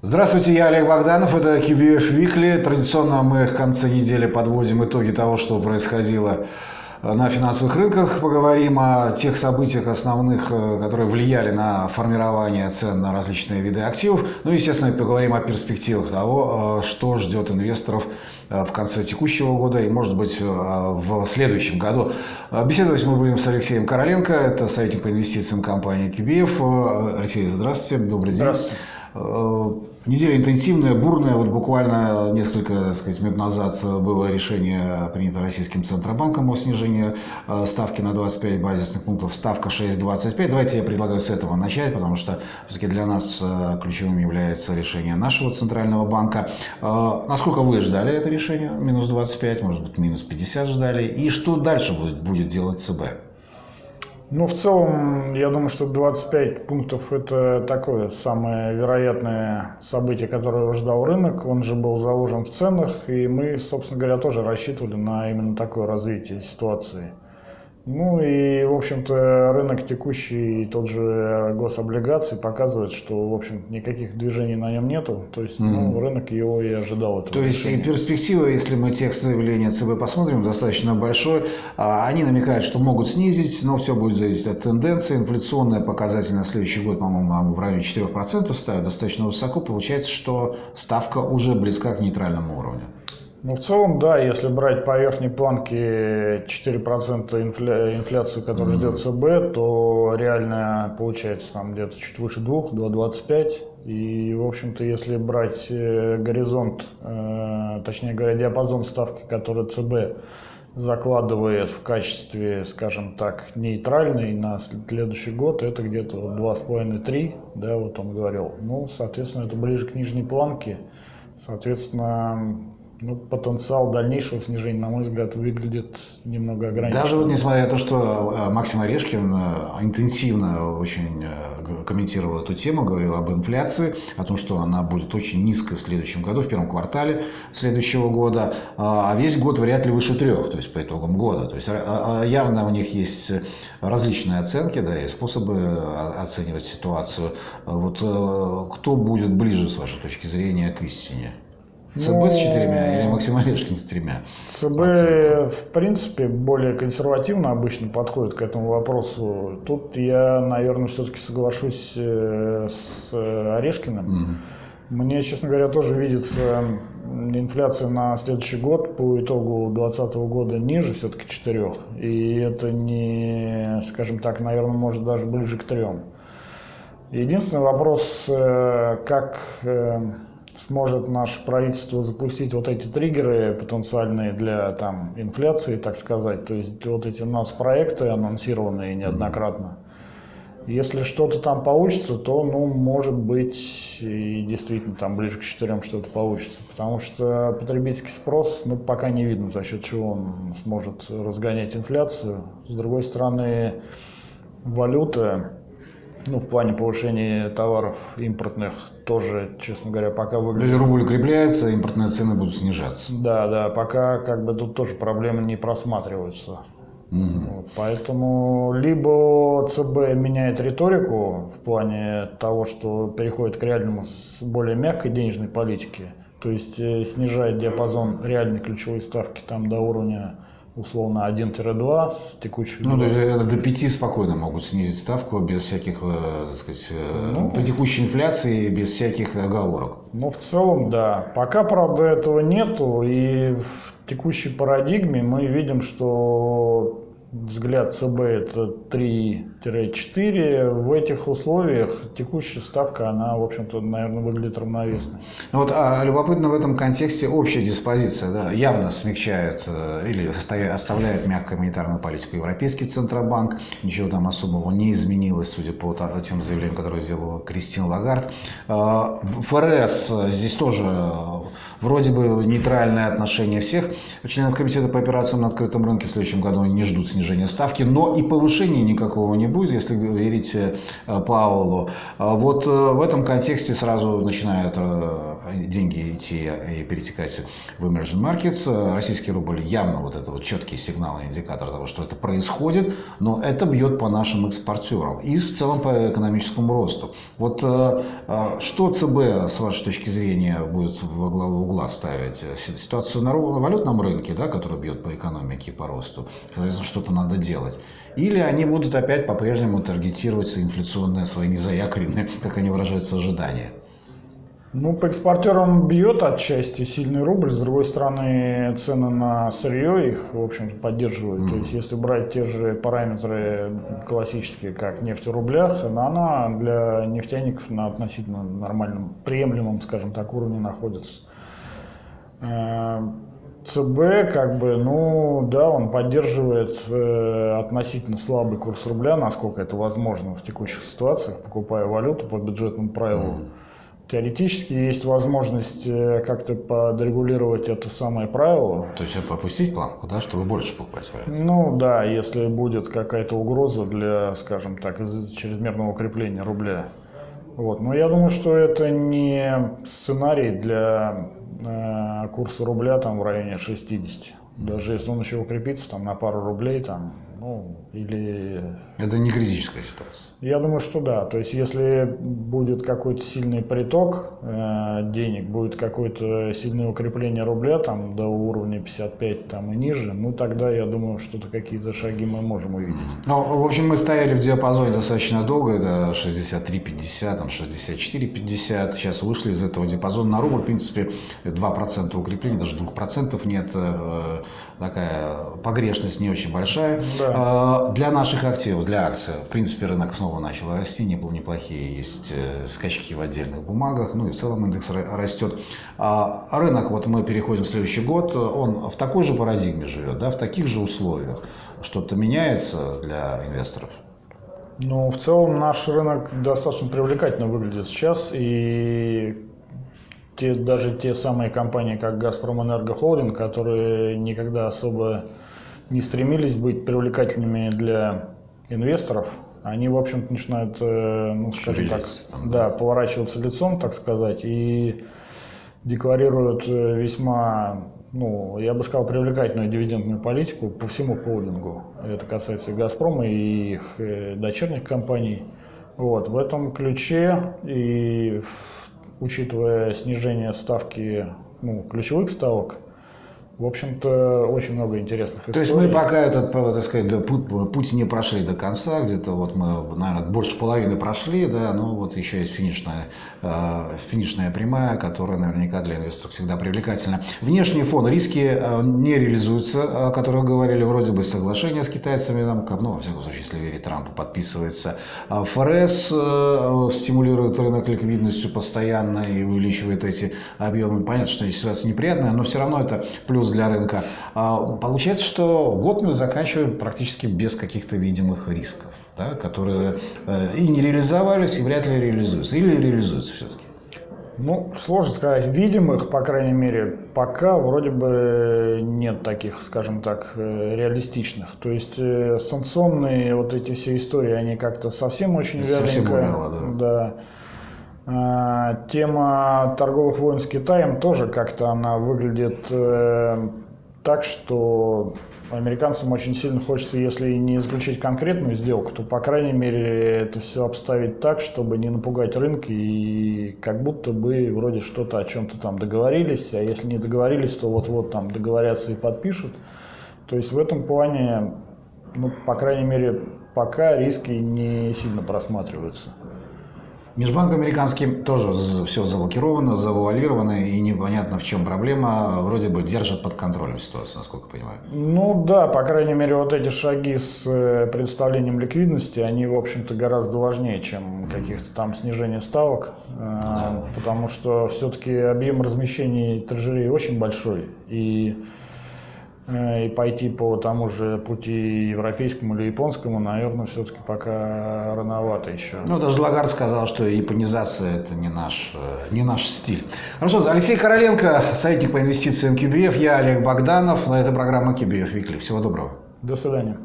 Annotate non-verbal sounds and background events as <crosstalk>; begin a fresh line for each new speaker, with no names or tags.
Здравствуйте, я Олег Богданов, это QBF Weekly. Традиционно мы в конце недели подводим итоги того, что происходило на финансовых рынках. Поговорим о тех событиях основных, э, которые влияли на формирование цен на различные виды активов. Ну и, естественно, поговорим о перспективах того, э, что ждет инвесторов э, в конце текущего года и, может быть, в следующем году. Беседовать мы будем с Алексеем Короленко, это советник по инвестициям компании QBF. Алексей, здравствуйте, добрый день.
Здравствуйте.
Э, неделя интенсивная, бурная. Вот буквально несколько так сказать, минут назад было решение принято Российским Центробанком о снижении э, ставки на 25 базисных пунктов. Ставка 6,25. Давайте я предлагаю с этого начать, потому что все-таки для нас э, ключевым является решение нашего Центрального банка. Насколько вы ждали это решение? Минус 25, может быть, минус 50 ждали. И что дальше будет, будет делать ЦБ?
Ну, в целом, я думаю, что 25 пунктов – это такое самое вероятное событие, которое ждал рынок. Он же был заложен в ценах, и мы, собственно говоря, тоже рассчитывали на именно такое развитие ситуации. Ну и, в общем-то, рынок текущий, тот же гособлигаций показывает, что, в общем, никаких движений на нем нету. То есть, mm-hmm. ну, рынок его и ожидал.
То есть, и перспектива, если мы текст заявления ЦБ посмотрим, достаточно большой. А, они намекают, что могут снизить, но все будет зависеть от тенденции. Инфляционная показатель на следующий год, по-моему, в районе 4% ставят достаточно высоко. Получается, что ставка уже близка к нейтральному уровню.
Ну, в целом, да, если брать по верхней планке 4% инфля... инфляцию, которую mm-hmm. ждет ЦБ, то реально получается там где-то чуть выше 2, 2,25. И, в общем-то, если брать э, горизонт, э, точнее говоря, диапазон ставки, который ЦБ закладывает в качестве, скажем так, нейтральный на следующий год, это где-то 2,5-3, да, вот он говорил. Ну, соответственно, это ближе к нижней планке. Соответственно, ну, потенциал дальнейшего снижения, на мой взгляд, выглядит немного ограниченным.
Даже вот несмотря на то, что э, Максим Орешкин э, интенсивно очень э, комментировал эту тему, говорил об инфляции, о том, что она будет очень низкой в следующем году, в первом квартале следующего года, а весь год вряд ли выше трех, то есть по итогам года. То есть явно у них есть различные оценки, да, и способы оценивать ситуацию. Вот кто будет ближе, с вашей точки зрения, к истине? ЦБ ну, с четырьмя или Максим Орешкин с тремя?
ЦБ, в принципе, более консервативно обычно подходит к этому вопросу. Тут я, наверное, все-таки соглашусь э, с Орешкиным. Mm. Мне, честно говоря, тоже видится инфляция на следующий год по итогу 2020 года ниже все-таки 4. И это не, скажем так, наверное, может даже ближе к 3. Единственный вопрос, э, как э, сможет наше правительство запустить вот эти триггеры потенциальные для там, инфляции, так сказать, то есть вот эти у нас проекты анонсированные неоднократно. Если что-то там получится, то, ну, может быть, и действительно там ближе к четырем что-то получится. Потому что потребительский спрос, ну, пока не видно, за счет чего он сможет разгонять инфляцию. С другой стороны, валюта, ну, в плане повышения товаров импортных тоже, честно говоря, пока выглядит...
То рубль укрепляется, импортные цены будут снижаться.
Да, да, пока как бы тут тоже проблемы не просматриваются. Угу. Вот, поэтому либо ЦБ меняет риторику в плане того, что переходит к реальному с более мягкой денежной политике, то есть э, снижает диапазон реальной ключевой ставки там до уровня условно 1-2 с текущих...
Ну, до, до 5 спокойно могут снизить ставку без всяких, э, так сказать, э, ну, при текущей инфляции, без всяких оговорок.
Ну, в целом, да. Пока, правда, этого нету, и в текущей парадигме мы видим, что взгляд ЦБ это 3-4. В этих условиях текущая ставка, она, в общем-то, наверное, выглядит равновесной.
Вот, а любопытно в этом контексте общая диспозиция да, явно смягчает э, или оставляет мягкую монетарную политику Европейский Центробанк. Ничего там особого не изменилось, судя по тем заявлениям, которые сделала Кристин Лагард. Э, ФРС здесь тоже вроде бы нейтральное отношение всех членов комитета по операциям на открытом рынке. В следующем году они не ждут снижения ставки, но и повышения никакого не будет, если верить э, Пауэллу. А вот э, в этом контексте сразу начинают деньги идти и перетекать в emerging markets. Российский рубль явно вот это вот четкий сигнал, индикатор того, что это происходит, но это бьет по нашим экспортерам и в целом по экономическому росту. Вот что ЦБ, с вашей точки зрения, будет во главу угла ставить? Ситуацию на валютном рынке, да, которая бьет по экономике и по росту, соответственно, что-то надо делать. Или они будут опять по-прежнему таргетировать инфляционные свои незаякоренные, <laughs> как они выражаются, ожидания?
Ну, по экспортерам бьет отчасти сильный рубль, с другой стороны, цены на сырье их, в общем-то, поддерживают. Mm-hmm. То есть, если брать те же параметры классические, как нефть в рублях, она для нефтяников на относительно нормальном, приемлемом, скажем так, уровне находится. Э, ЦБ, как бы, ну да, он поддерживает э, относительно слабый курс рубля, насколько это возможно в текущих ситуациях, покупая валюту по бюджетным правилам. Mm-hmm Теоретически есть возможность э, как-то подрегулировать это самое правило.
То есть попустить планку, да, чтобы больше покупать валюту?
Ну да, если будет какая-то угроза для, скажем так, чрезмерного укрепления рубля. Вот. Но я думаю, что это не сценарий для э, курса рубля там в районе 60. Даже если он еще укрепится там на пару рублей, там ну, или...
Это не критическая ситуация.
Я думаю, что да. То есть, если будет какой-то сильный приток э, денег, будет какое-то сильное укрепление рубля там, до уровня 55 там, и ниже, ну, тогда я думаю, что-то какие-то шаги мы можем увидеть.
Ну, в общем, мы стояли в диапазоне достаточно долго, это 63,50, там 64,50. Сейчас вышли из этого диапазона на рубль, в принципе, 2% укрепления, даже 2% нет. Э, такая погрешность не очень большая. Да. А, для наших активов, для акций, в принципе, рынок снова начал расти, не было неплохие, есть э, скачки в отдельных бумагах, ну и в целом индекс растет. А рынок, вот мы переходим в следующий год, он в такой же парадигме живет, да, в таких же условиях. Что-то меняется для инвесторов?
Ну, в целом наш рынок достаточно привлекательно выглядит сейчас, и те, даже те самые компании, как «Газпром Энерго Холдинг», которые никогда особо не стремились быть привлекательными для инвесторов, они, в общем-то, начинают, э, ну, скажем так, да, поворачиваться лицом, так сказать, и декларируют э, весьма, ну, я бы сказал, привлекательную дивидендную политику по всему холдингу. Это касается и «Газпрома», и их э, дочерних компаний. Вот, в этом ключе и учитывая снижение ставки, ну, ключевых ставок, в общем-то, очень много интересных историй.
То есть мы пока этот, так сказать, путь, путь не прошли до конца, где-то вот мы, наверное, больше половины прошли, да, но вот еще есть финишная, э, финишная прямая, которая наверняка для инвесторов всегда привлекательна. Внешний фон, риски э, не реализуются, о которых говорили, вроде бы соглашение с китайцами, там, ну, во всяком случае, если верить Трампу, подписывается. А ФРС э, стимулирует рынок ликвидностью постоянно и увеличивает эти объемы. Понятно, что ситуация неприятная, но все равно это плюс плюс для рынка. А, получается, что год мы заканчиваем практически без каких-то видимых рисков, да, которые э, и не реализовались, и вряд ли реализуются. Или реализуются все-таки?
Ну, сложно сказать. Видимых, по крайней мере, пока вроде бы нет таких, скажем так, э, реалистичных. То есть э, санкционные вот эти все истории, они как-то совсем очень вяленько. да. да. А, тема торговых войн с Китаем тоже как-то она выглядит э, так, что американцам очень сильно хочется, если не исключить конкретную сделку, то, по крайней мере, это все обставить так, чтобы не напугать рынок и как будто бы вроде что-то о чем-то там договорились, а если не договорились, то вот-вот там договорятся и подпишут. То есть в этом плане, ну, по крайней мере, пока риски не сильно просматриваются.
Межбанк американский тоже все заблокировано, завуалировано, и непонятно в чем проблема. Вроде бы держат под контролем ситуацию, насколько я понимаю.
Ну да, по крайней мере, вот эти шаги с э, представлением ликвидности, они, в общем-то, гораздо важнее, чем каких-то там снижение ставок. Э, да. Потому что все-таки объем размещений трежерей очень большой. И и пойти по тому же пути европейскому или японскому, наверное, все-таки пока рановато еще.
Ну, даже Лагард сказал, что японизация – это не наш, э, не наш стиль. Хорошо, Алексей Короленко, советник по инвестициям QBF, я Олег Богданов. На этой программе QBF Weekly. Всего доброго.
До свидания.